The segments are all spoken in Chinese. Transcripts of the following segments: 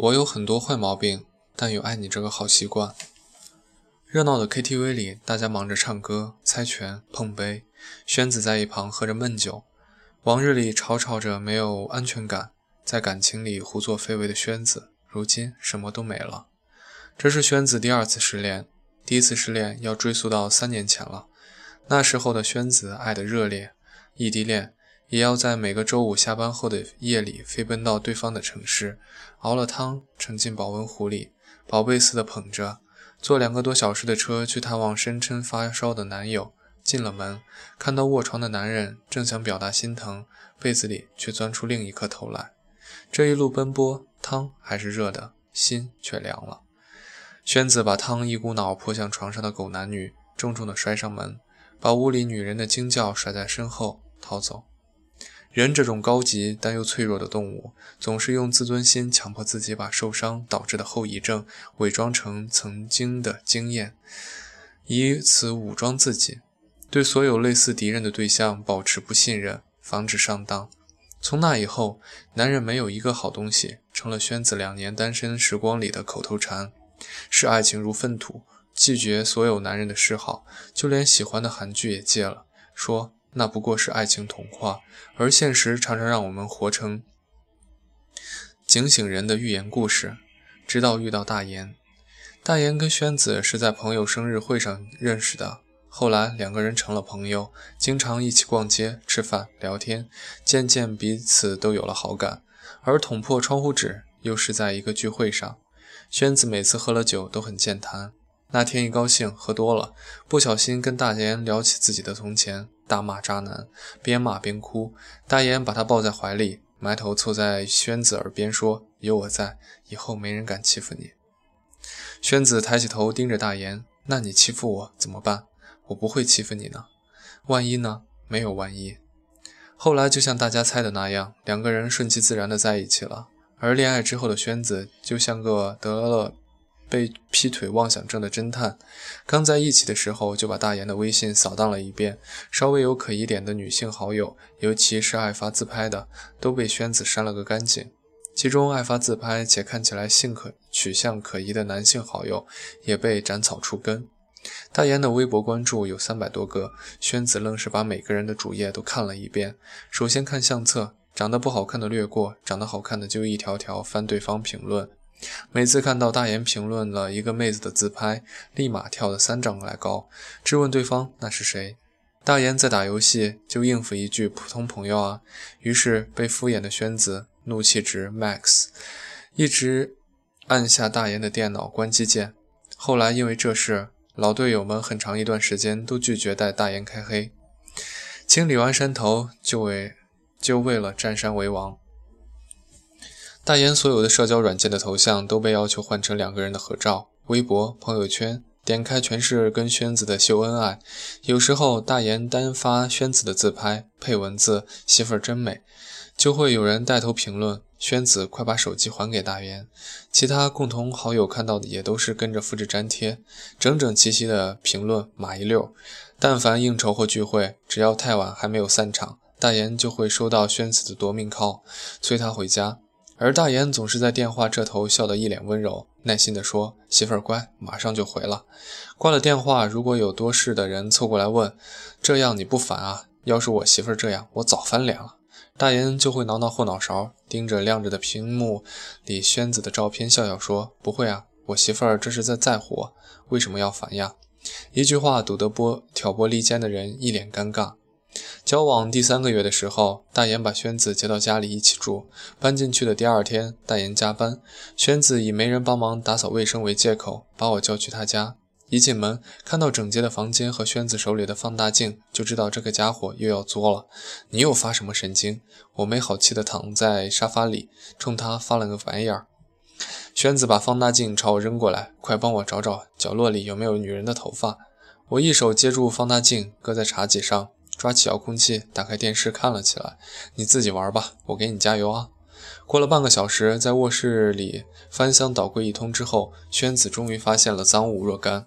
我有很多坏毛病，但有爱你这个好习惯。热闹的 KTV 里，大家忙着唱歌、猜拳、碰杯，宣子在一旁喝着闷酒。往日里吵吵着没有安全感，在感情里胡作非为的宣子，如今什么都没了。这是宣子第二次失恋，第一次失恋要追溯到三年前了。那时候的宣子爱得热烈，异地恋。也要在每个周五下班后的夜里飞奔到对方的城市，熬了汤盛进保温壶里，宝贝似的捧着，坐两个多小时的车去探望声称发烧的男友。进了门，看到卧床的男人，正想表达心疼，被子里却钻出另一颗头来。这一路奔波，汤还是热的，心却凉了。宣子把汤一股脑泼向床上的狗男女，重重的摔上门，把屋里女人的惊叫甩在身后，逃走。人这种高级但又脆弱的动物，总是用自尊心强迫自己把受伤导致的后遗症伪装成曾经的经验，以此武装自己，对所有类似敌人的对象保持不信任，防止上当。从那以后，男人没有一个好东西，成了宣子两年单身时光里的口头禅。视爱情如粪土，拒绝所有男人的示好，就连喜欢的韩剧也戒了，说。那不过是爱情童话，而现实常常让我们活成警醒人的寓言故事。直到遇到大岩，大岩跟宣子是在朋友生日会上认识的，后来两个人成了朋友，经常一起逛街、吃饭、聊天，渐渐彼此都有了好感。而捅破窗户纸又是在一个聚会上，宣子每次喝了酒都很健谈。那天一高兴喝多了，不小心跟大岩聊起自己的从前，大骂渣男，边骂边哭。大言把他抱在怀里，埋头凑在宣子耳边说：“有我在，以后没人敢欺负你。”宣子抬起头盯着大言：“那你欺负我怎么办？我不会欺负你呢。万一呢？没有万一。”后来就像大家猜的那样，两个人顺其自然的在一起了。而恋爱之后的宣子就像个得了。被劈腿妄想症的侦探，刚在一起的时候就把大岩的微信扫荡了一遍，稍微有可疑点的女性好友，尤其是爱发自拍的，都被宣子删了个干净。其中爱发自拍且看起来性可取向可疑的男性好友，也被斩草除根。大岩的微博关注有三百多个，宣子愣是把每个人的主页都看了一遍。首先看相册，长得不好看的略过，长得好看的就一条条翻对方评论。每次看到大言评论了一个妹子的自拍，立马跳得三丈来高，质问对方那是谁。大言在打游戏，就应付一句普通朋友啊。于是被敷衍的宣子怒气值 max，一直按下大言的电脑关机键。后来因为这事，老队友们很长一段时间都拒绝带大言开黑。清理完山头，就为就为了占山为王。大言所有的社交软件的头像都被要求换成两个人的合照，微博、朋友圈点开全是跟宣子的秀恩爱。有时候大言单发宣子的自拍，配文字“媳妇儿真美”，就会有人带头评论：“宣子，快把手机还给大言。”其他共同好友看到的也都是跟着复制粘贴，整整齐齐的评论码一溜。但凡应酬或聚会，只要太晚还没有散场，大言就会收到宣子的夺命 call，催他回家。而大岩总是在电话这头笑得一脸温柔，耐心地说：“媳妇儿乖，马上就回了。”挂了电话，如果有多事的人凑过来问：“这样你不烦啊？要是我媳妇儿这样，我早翻脸了。”大岩就会挠挠后脑勺，盯着亮着的屏幕里宣子的照片，笑笑说：“不会啊，我媳妇儿这是在在乎我，为什么要烦呀？”一句话堵得拨挑拨离间的人一脸尴尬。交往第三个月的时候，大言把轩子接到家里一起住。搬进去的第二天，大言加班，轩子以没人帮忙打扫卫生为借口，把我叫去他家。一进门，看到整洁的房间和轩子手里的放大镜，就知道这个家伙又要作了。你又发什么神经？我没好气地躺在沙发里，冲他发了个白眼儿。宣子把放大镜朝我扔过来，快帮我找找角落里有没有女人的头发。我一手接住放大镜，搁在茶几上。抓起遥控器，打开电视看了起来。你自己玩吧，我给你加油啊！过了半个小时，在卧室里翻箱倒柜一通之后，宣子终于发现了赃物若干：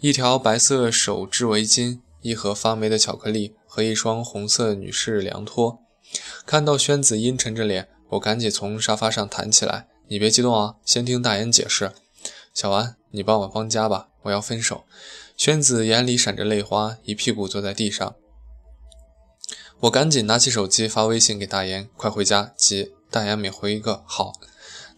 一条白色手织围巾，一盒发霉的巧克力和一双红色女士凉拖。看到宣子阴沉着脸，我赶紧从沙发上弹起来，你别激动啊，先听大言解释。小安，你帮我帮家吧，我要分手。宣子眼里闪着泪花，一屁股坐在地上。我赶紧拿起手机发微信给大岩，快回家，急。大岩每回一个好。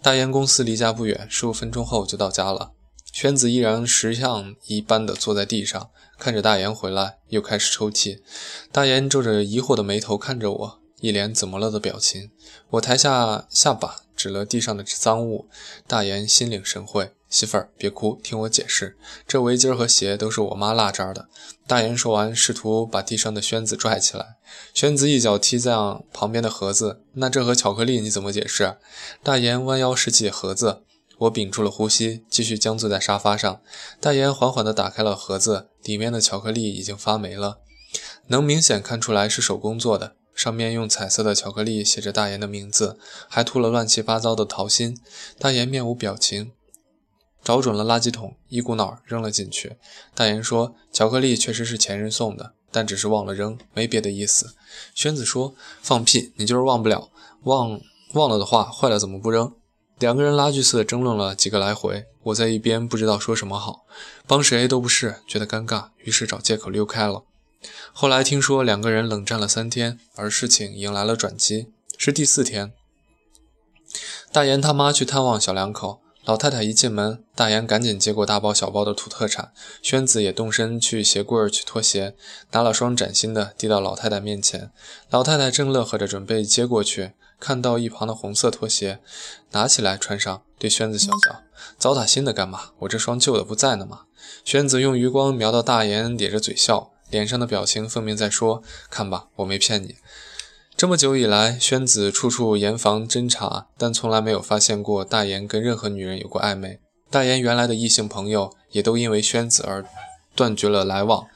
大岩公司离家不远，十五分钟后就到家了。宣子依然石像一般的坐在地上，看着大岩回来，又开始抽泣。大岩皱着疑惑的眉头看着我，一脸怎么了的表情。我抬下下巴，指了地上的脏物。大言心领神会。媳妇儿，别哭，听我解释。这围巾和鞋都是我妈落这儿的。大言说完，试图把地上的宣子拽起来。宣子一脚踢在旁边的盒子。那这盒巧克力你怎么解释？大言弯腰拾起盒子。我屏住了呼吸，继续僵坐在沙发上。大岩缓缓地打开了盒子，里面的巧克力已经发霉了，能明显看出来是手工做的。上面用彩色的巧克力写着大岩的名字，还涂了乱七八糟的桃心。大岩面无表情。找准了垃圾桶，一股脑扔了进去。大岩说：“巧克力确实是前任送的，但只是忘了扔，没别的意思。”宣子说：“放屁，你就是忘不了，忘忘了的话，坏了怎么不扔？”两个人拉锯似的争论了几个来回，我在一边不知道说什么好，帮谁都不是，觉得尴尬，于是找借口溜开了。后来听说两个人冷战了三天，而事情迎来了转机，是第四天，大岩他妈去探望小两口。老太太一进门，大岩赶紧接过大包小包的土特产，宣子也动身去鞋柜取拖鞋，拿了双崭新的递到老太太面前。老太太正乐呵着准备接过去，看到一旁的红色拖鞋，拿起来穿上，对宣子笑笑：“糟蹋新的干嘛？我这双旧的不在呢吗？”宣子用余光瞄到大岩，咧着嘴笑，脸上的表情分明在说：“看吧，我没骗你。”这么久以来，宣子处处严防侦查，但从来没有发现过大言跟任何女人有过暧昧。大言原来的异性朋友也都因为宣子而断绝了来往。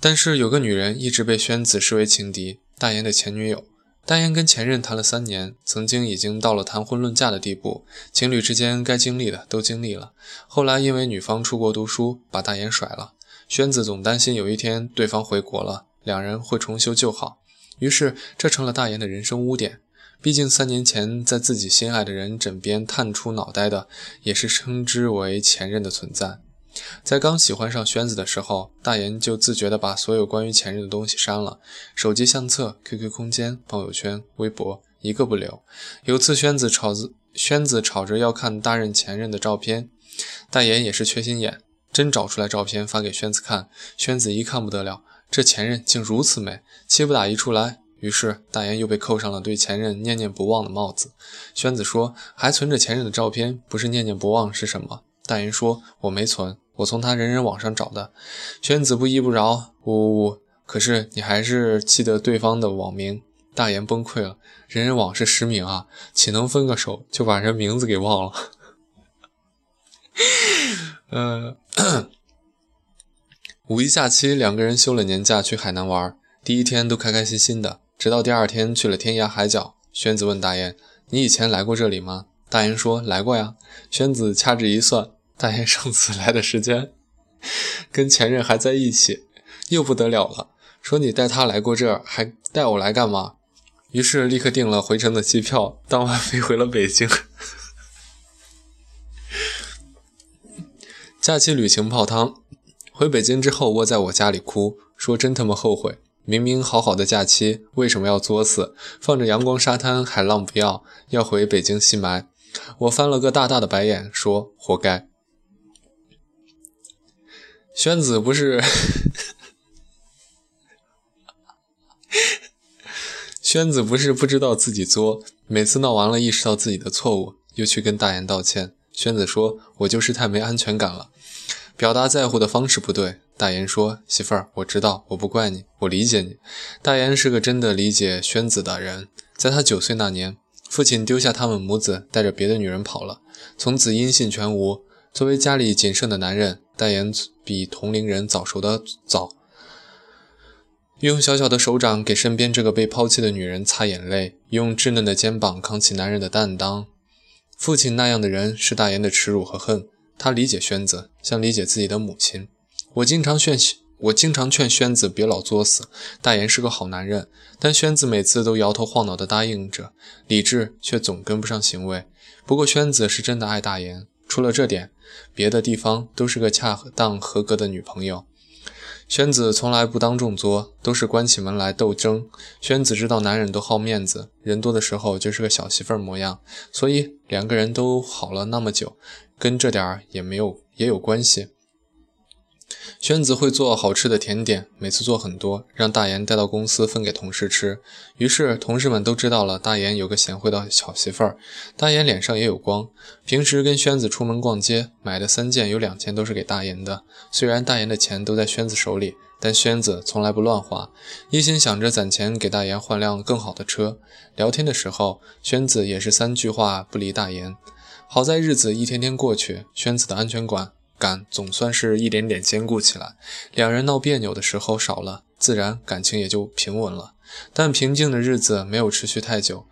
但是有个女人一直被宣子视为情敌，大言的前女友。大言跟前任谈了三年，曾经已经到了谈婚论嫁的地步，情侣之间该经历的都经历了。后来因为女方出国读书，把大言甩了。宣子总担心有一天对方回国了，两人会重修旧好。于是，这成了大言的人生污点。毕竟三年前在自己心爱的人枕边探出脑袋的，也是称之为前任的存在。在刚喜欢上宣子的时候，大言就自觉地把所有关于前任的东西删了，手机相册、QQ 空间、朋友圈、微博，一个不留。有次宣子吵着宣子吵着要看大任前任的照片，大言也是缺心眼，真找出来照片发给宣子看。宣子一看不得了。这前任竟如此美，气不打一处来。于是大言又被扣上了对前任念念不忘的帽子。宣子说：“还存着前任的照片，不是念念不忘是什么？”大言说：“我没存，我从他人人网上找的。”宣子不依不饶：“呜呜呜！可是你还是记得对方的网名。”大言崩溃了：“人人网是实名啊，岂能分个手就把人名字给忘了？”嗯。五一假期，两个人休了年假去海南玩。第一天都开开心心的，直到第二天去了天涯海角。宣子问大雁：“你以前来过这里吗？”大雁说：“来过呀。”宣子掐指一算，大雁上次来的时间跟前任还在一起，又不得了了。说你带他来过这儿，还带我来干嘛？于是立刻订了回程的机票，当晚飞回了北京。假期旅行泡汤。回北京之后，窝在我家里哭，说真他妈后悔，明明好好的假期，为什么要作死？放着阳光沙滩，海浪不要，要回北京吸霾。我翻了个大大的白眼，说活该。宣子不是，宣子不是不知道自己作，每次闹完了，意识到自己的错误，又去跟大言道歉。宣子说：“我就是太没安全感了。”表达在乎的方式不对，大岩说：“媳妇儿，我知道，我不怪你，我理解你。”大岩是个真的理解宣子的人。在他九岁那年，父亲丢下他们母子，带着别的女人跑了，从此音信全无。作为家里仅剩的男人，大言比同龄人早熟的早，用小小的手掌给身边这个被抛弃的女人擦眼泪，用稚嫩的肩膀扛起男人的担当。父亲那样的人，是大言的耻辱和恨。他理解宣子，像理解自己的母亲。我经常劝，我经常劝宣子别老作死，大言是个好男人，但宣子每次都摇头晃脑地答应着，理智却总跟不上行为。不过宣子是真的爱大言，除了这点，别的地方都是个恰当合格的女朋友。宣子从来不当众作，都是关起门来斗争。宣子知道男人都好面子，人多的时候就是个小媳妇模样，所以两个人都好了那么久，跟这点儿也没有也有关系。宣子会做好吃的甜点，每次做很多，让大岩带到公司分给同事吃。于是同事们都知道了大岩有个贤惠的小媳妇儿。大岩脸上也有光，平时跟宣子出门逛街，买的三件有两件都是给大岩的。虽然大岩的钱都在宣子手里，但宣子从来不乱花，一心想着攒钱给大岩换辆更好的车。聊天的时候，宣子也是三句话不离大岩。好在日子一天天过去，宣子的安全感。感总算是一点点坚固起来，两人闹别扭的时候少了，自然感情也就平稳了。但平静的日子没有持续太久，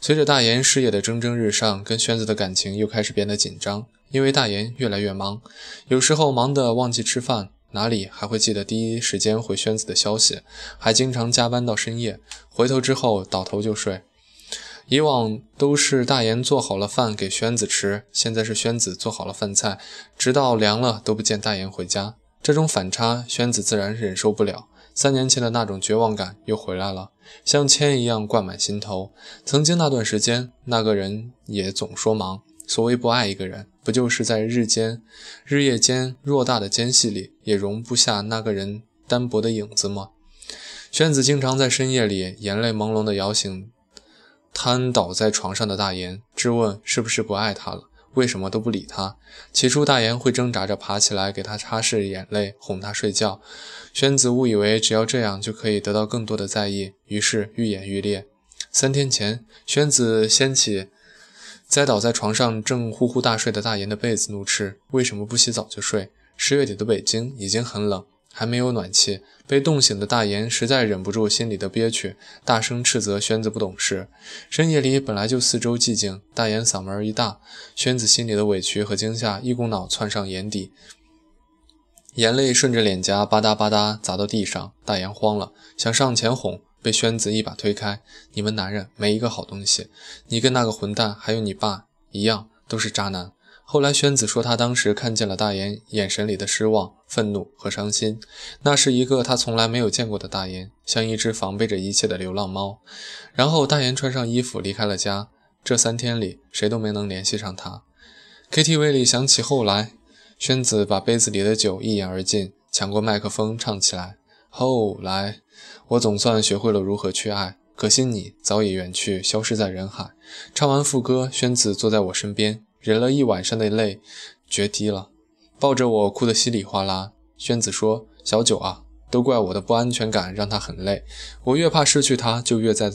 随着大岩事业的蒸蒸日上，跟宣子的感情又开始变得紧张。因为大岩越来越忙，有时候忙得忘记吃饭，哪里还会记得第一时间回宣子的消息，还经常加班到深夜，回头之后倒头就睡。以往都是大言做好了饭给宣子吃，现在是宣子做好了饭菜，直到凉了都不见大言回家。这种反差，宣子自然忍受不了。三年前的那种绝望感又回来了，像铅一样灌满心头。曾经那段时间，那个人也总说忙。所谓不爱一个人，不就是在日间、日夜间偌大的间隙里，也容不下那个人单薄的影子吗？宣子经常在深夜里，眼泪朦胧地摇醒。瘫倒在床上的大言质问：“是不是不爱他了？为什么都不理他？”起初，大言会挣扎着爬起来给他擦拭眼泪，哄他睡觉。宣子误以为只要这样就可以得到更多的在意，于是愈演愈烈。三天前，宣子掀起栽倒在床上正呼呼大睡的大言的被子，怒斥：“为什么不洗澡就睡？十月底的北京已经很冷。”还没有暖气，被冻醒的大岩实在忍不住心里的憋屈，大声斥责宣子不懂事。深夜里本来就四周寂静，大岩嗓门一大，宣子心里的委屈和惊吓一股脑窜上眼底，眼泪顺着脸颊吧嗒吧嗒砸到地上。大岩慌了，想上前哄，被宣子一把推开：“你们男人没一个好东西，你跟那个混蛋还有你爸一样，都是渣男。”后来，宣子说，他当时看见了大岩眼神里的失望、愤怒和伤心。那是一个他从来没有见过的大岩，像一只防备着一切的流浪猫。然后，大岩穿上衣服离开了家。这三天里，谁都没能联系上他。KTV 里响起后来，宣子把杯子里的酒一饮而尽，抢过麦克风唱起来。后来，我总算学会了如何去爱，可惜你早已远去，消失在人海。唱完副歌，宣子坐在我身边。忍了一晚上的泪，决堤了，抱着我哭得稀里哗啦。宣子说：“小九啊，都怪我的不安全感让他很累。我越怕失去他，就越在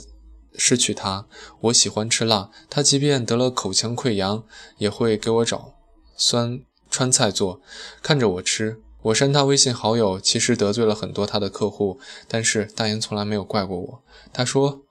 失去他。我喜欢吃辣，他即便得了口腔溃疡，也会给我找酸川菜做，看着我吃。我删他微信好友，其实得罪了很多他的客户，但是大言从来没有怪过我。他说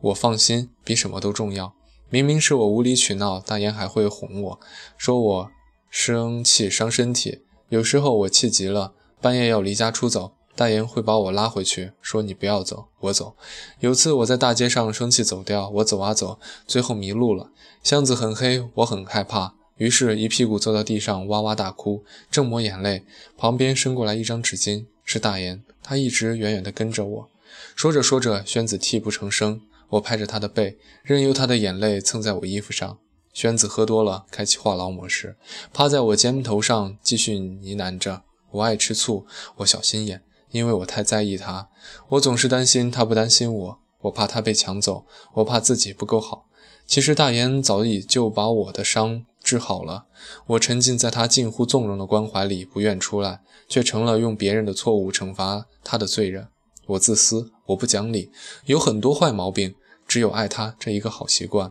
我放心，比什么都重要。”明明是我无理取闹，大言还会哄我，说我生气伤身体。有时候我气急了，半夜要离家出走，大言会把我拉回去，说你不要走，我走。有次我在大街上生气走掉，我走啊走，最后迷路了，巷子很黑，我很害怕，于是一屁股坐到地上哇哇大哭，正抹眼泪，旁边伸过来一张纸巾，是大言，他一直远远地跟着我。说着说着，宣子泣不成声。我拍着他的背，任由他的眼泪蹭在我衣服上。宣子喝多了，开启话痨模式，趴在我肩头上继续呢喃着：“我爱吃醋，我小心眼，因为我太在意他。我总是担心他不担心我，我怕他被抢走，我怕自己不够好。其实大言早已就把我的伤治好了。我沉浸在他近乎纵容的关怀里，不愿出来，却成了用别人的错误惩罚他的罪人。”我自私，我不讲理，有很多坏毛病，只有爱他这一个好习惯。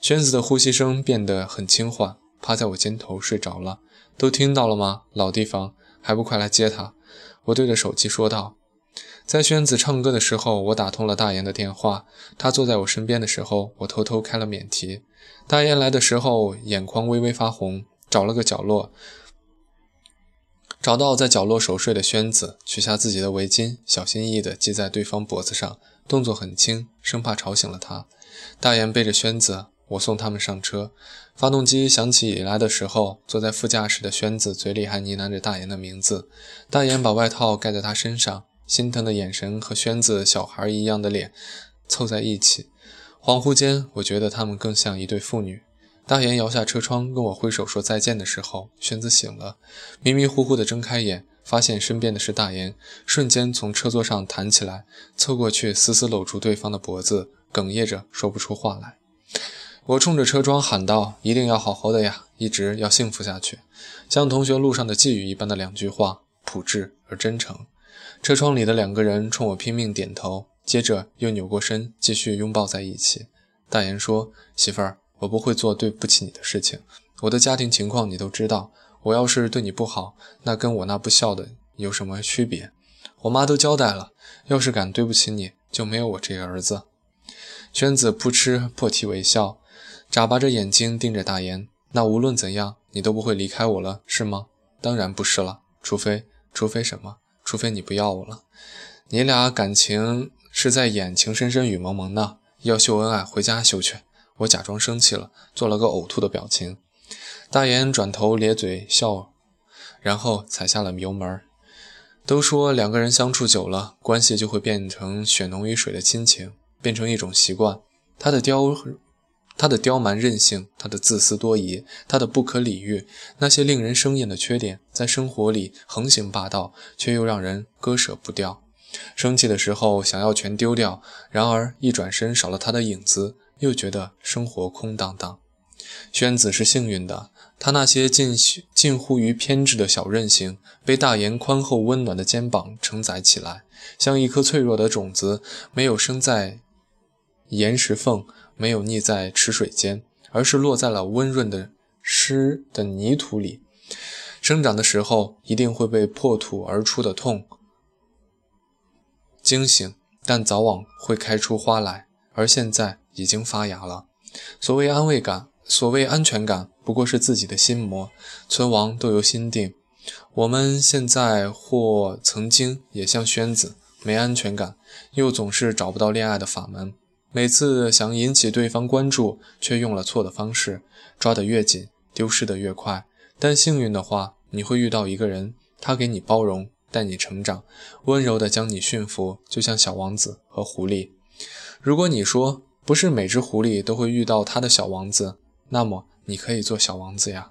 宣子的呼吸声变得很轻缓，趴在我肩头睡着了。都听到了吗？老地方，还不快来接他？我对着手机说道。在宣子唱歌的时候，我打通了大岩的电话。他坐在我身边的时候，我偷偷开了免提。大岩来的时候，眼眶微微发红，找了个角落。找到在角落熟睡的宣子，取下自己的围巾，小心翼翼地系在对方脖子上，动作很轻，生怕吵醒了他。大言背着宣子，我送他们上车。发动机响起来的时候，坐在副驾驶的宣子嘴里还呢喃着大言的名字。大言把外套盖在他身上，心疼的眼神和宣子小孩一样的脸凑在一起。恍惚间，我觉得他们更像一对父女。大岩摇下车窗，跟我挥手说再见的时候，宣子醒了，迷迷糊糊地睁开眼，发现身边的是大岩，瞬间从车座上弹起来，凑过去死死搂住对方的脖子，哽咽着说不出话来。我冲着车窗喊道：“一定要好好的呀，一直要幸福下去。”像同学路上的寄语一般的两句话，朴质而真诚。车窗里的两个人冲我拼命点头，接着又扭过身，继续拥抱在一起。大岩说：“媳妇儿。”我不会做对不起你的事情，我的家庭情况你都知道。我要是对你不好，那跟我那不孝的有什么区别？我妈都交代了，要是敢对不起你，就没有我这个儿子。宣子扑哧破涕为笑，眨巴着眼睛盯着大言。那无论怎样，你都不会离开我了，是吗？当然不是了，除非，除非什么？除非你不要我了。你俩感情是在演情深深雨蒙蒙呢？要秀恩爱，回家秀去。我假装生气了，做了个呕吐的表情。大言转头咧嘴笑，然后踩下了油门。都说两个人相处久了，关系就会变成血浓于水的亲情，变成一种习惯。他的刁，他的刁蛮任性，他的自私多疑，他的不可理喻，那些令人生厌的缺点，在生活里横行霸道，却又让人割舍不掉。生气的时候想要全丢掉，然而一转身少了他的影子。又觉得生活空荡荡。宣子是幸运的，他那些近近乎于偏执的小任性，被大言宽厚温暖的肩膀承载起来，像一颗脆弱的种子，没有生在岩石缝，没有溺在池水间，而是落在了温润的湿的泥土里。生长的时候，一定会被破土而出的痛惊醒，但早晚会开出花来。而现在。已经发芽了。所谓安慰感，所谓安全感，不过是自己的心魔。存亡都由心定。我们现在或曾经也像宣子，没安全感，又总是找不到恋爱的法门。每次想引起对方关注，却用了错的方式，抓得越紧，丢失的越快。但幸运的话，你会遇到一个人，他给你包容，带你成长，温柔地将你驯服，就像小王子和狐狸。如果你说，不是每只狐狸都会遇到它的小王子，那么你可以做小王子呀。